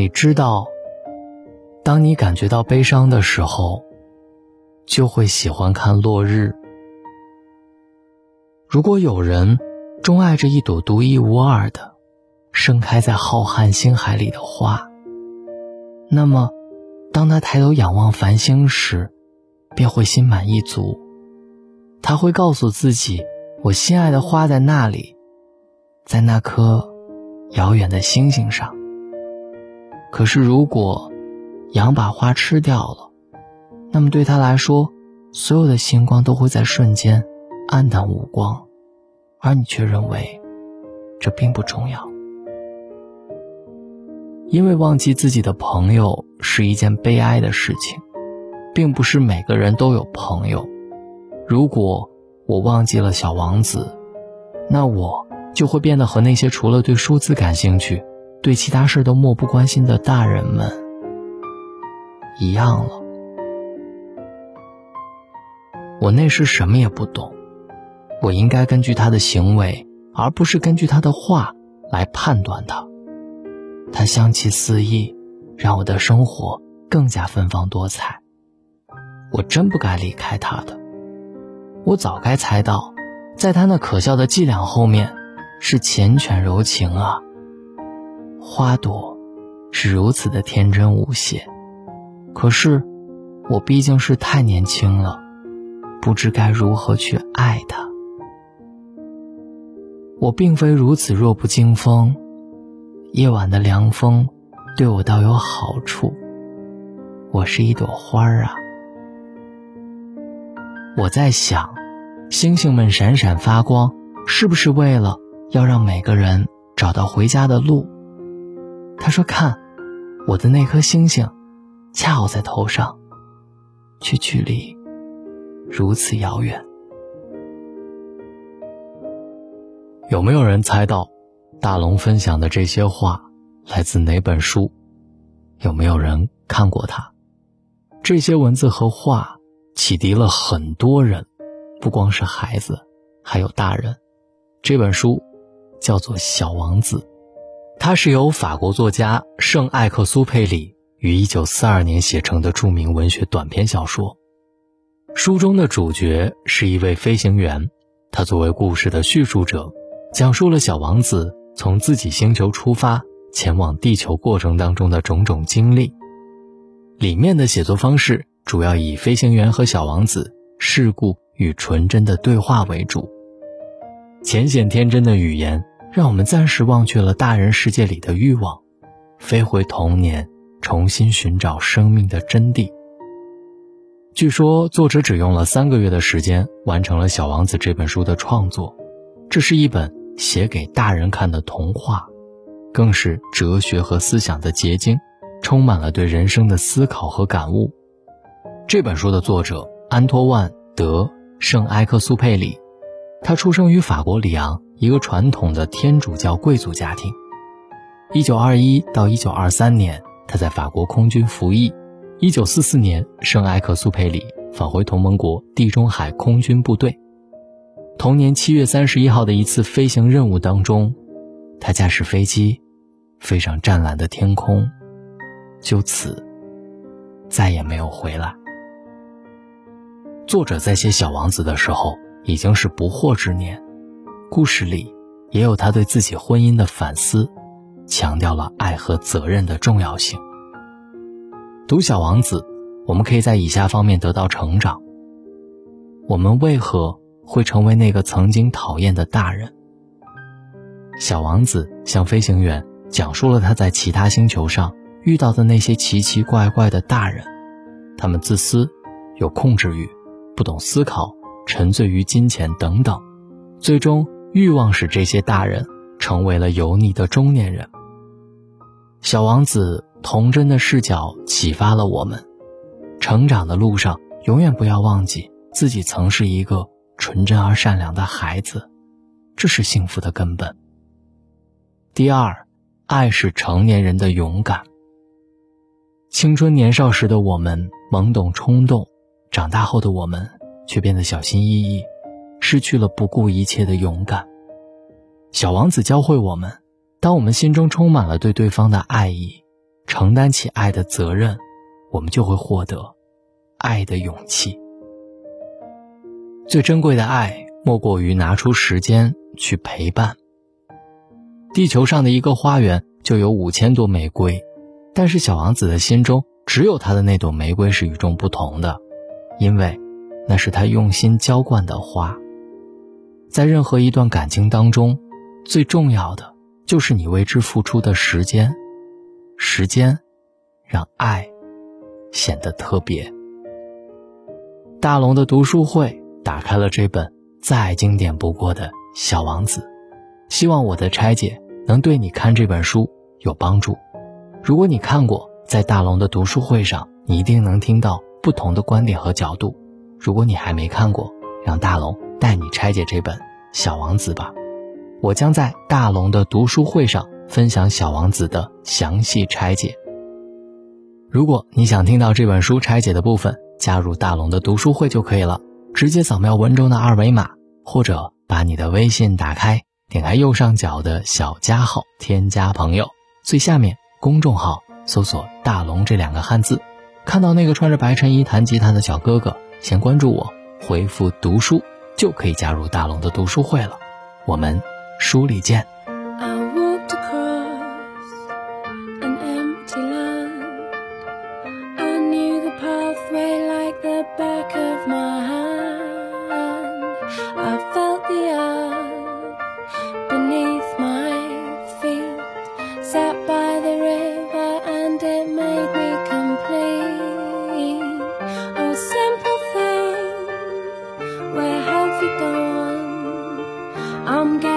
你知道，当你感觉到悲伤的时候，就会喜欢看落日。如果有人钟爱着一朵独一无二的、盛开在浩瀚星海里的花，那么，当他抬头仰望繁星时，便会心满意足。他会告诉自己：“我心爱的花在那里，在那颗遥远的星星上。”可是，如果羊把花吃掉了，那么对他来说，所有的星光都会在瞬间。黯淡无光，而你却认为这并不重要，因为忘记自己的朋友是一件悲哀的事情，并不是每个人都有朋友。如果我忘记了小王子，那我就会变得和那些除了对数字感兴趣、对其他事都漠不关心的大人们一样了。我那时什么也不懂。我应该根据他的行为，而不是根据他的话来判断他。他香气四溢，让我的生活更加芬芳多彩。我真不该离开他的。我早该猜到，在他那可笑的伎俩后面，是缱绻柔情啊。花朵是如此的天真无邪，可是我毕竟是太年轻了，不知该如何去爱它。我并非如此弱不禁风，夜晚的凉风对我倒有好处。我是一朵花儿啊！我在想，星星们闪闪发光，是不是为了要让每个人找到回家的路？他说：“看，我的那颗星星，恰好在头上，却距离如此遥远。”有没有人猜到，大龙分享的这些话来自哪本书？有没有人看过它？这些文字和话启迪了很多人，不光是孩子，还有大人。这本书叫做《小王子》，它是由法国作家圣艾克苏佩里于1942年写成的著名文学短篇小说。书中的主角是一位飞行员，他作为故事的叙述者。讲述了小王子从自己星球出发前往地球过程当中的种种经历。里面的写作方式主要以飞行员和小王子世故与纯真的对话为主。浅显天真的语言让我们暂时忘却了大人世界里的欲望，飞回童年，重新寻找生命的真谛。据说作者只用了三个月的时间完成了《小王子》这本书的创作，这是一本。写给大人看的童话，更是哲学和思想的结晶，充满了对人生的思考和感悟。这本书的作者安托万·德·圣埃克苏佩里，他出生于法国里昂一个传统的天主教贵族家庭。1921到1923年，他在法国空军服役。1944年，圣埃克苏佩里返回同盟国地中海空军部队。同年七月三十一号的一次飞行任务当中，他驾驶飞机飞上湛蓝的天空，就此再也没有回来。作者在写《小王子》的时候已经是不惑之年，故事里也有他对自己婚姻的反思，强调了爱和责任的重要性。读《小王子》，我们可以在以下方面得到成长：我们为何？会成为那个曾经讨厌的大人。小王子向飞行员讲述了他在其他星球上遇到的那些奇奇怪怪的大人，他们自私，有控制欲，不懂思考，沉醉于金钱等等。最终，欲望使这些大人成为了油腻的中年人。小王子童真的视角启发了我们：成长的路上，永远不要忘记自己曾是一个。纯真而善良的孩子，这是幸福的根本。第二，爱是成年人的勇敢。青春年少时的我们懵懂冲动，长大后的我们却变得小心翼翼，失去了不顾一切的勇敢。小王子教会我们：当我们心中充满了对对方的爱意，承担起爱的责任，我们就会获得爱的勇气。最珍贵的爱，莫过于拿出时间去陪伴。地球上的一个花园就有五千朵玫瑰，但是小王子的心中只有他的那朵玫瑰是与众不同的，因为那是他用心浇灌的花。在任何一段感情当中，最重要的就是你为之付出的时间。时间，让爱显得特别。大龙的读书会打开了这本再经典不过的小王子，希望我的拆解能对你看这本书有帮助。如果你看过，在大龙的读书会上，你一定能听到不同的观点和角度。如果你还没看过，让大龙带你拆解这本小王子吧。我将在大龙的读书会上。分享《小王子》的详细拆解。如果你想听到这本书拆解的部分，加入大龙的读书会就可以了。直接扫描文中的二维码，或者把你的微信打开，点开右上角的小加号，添加朋友，最下面公众号搜索“大龙”这两个汉字，看到那个穿着白衬衣弹吉他的小哥哥，先关注我，回复“读书”就可以加入大龙的读书会了。我们书里见。I'm getting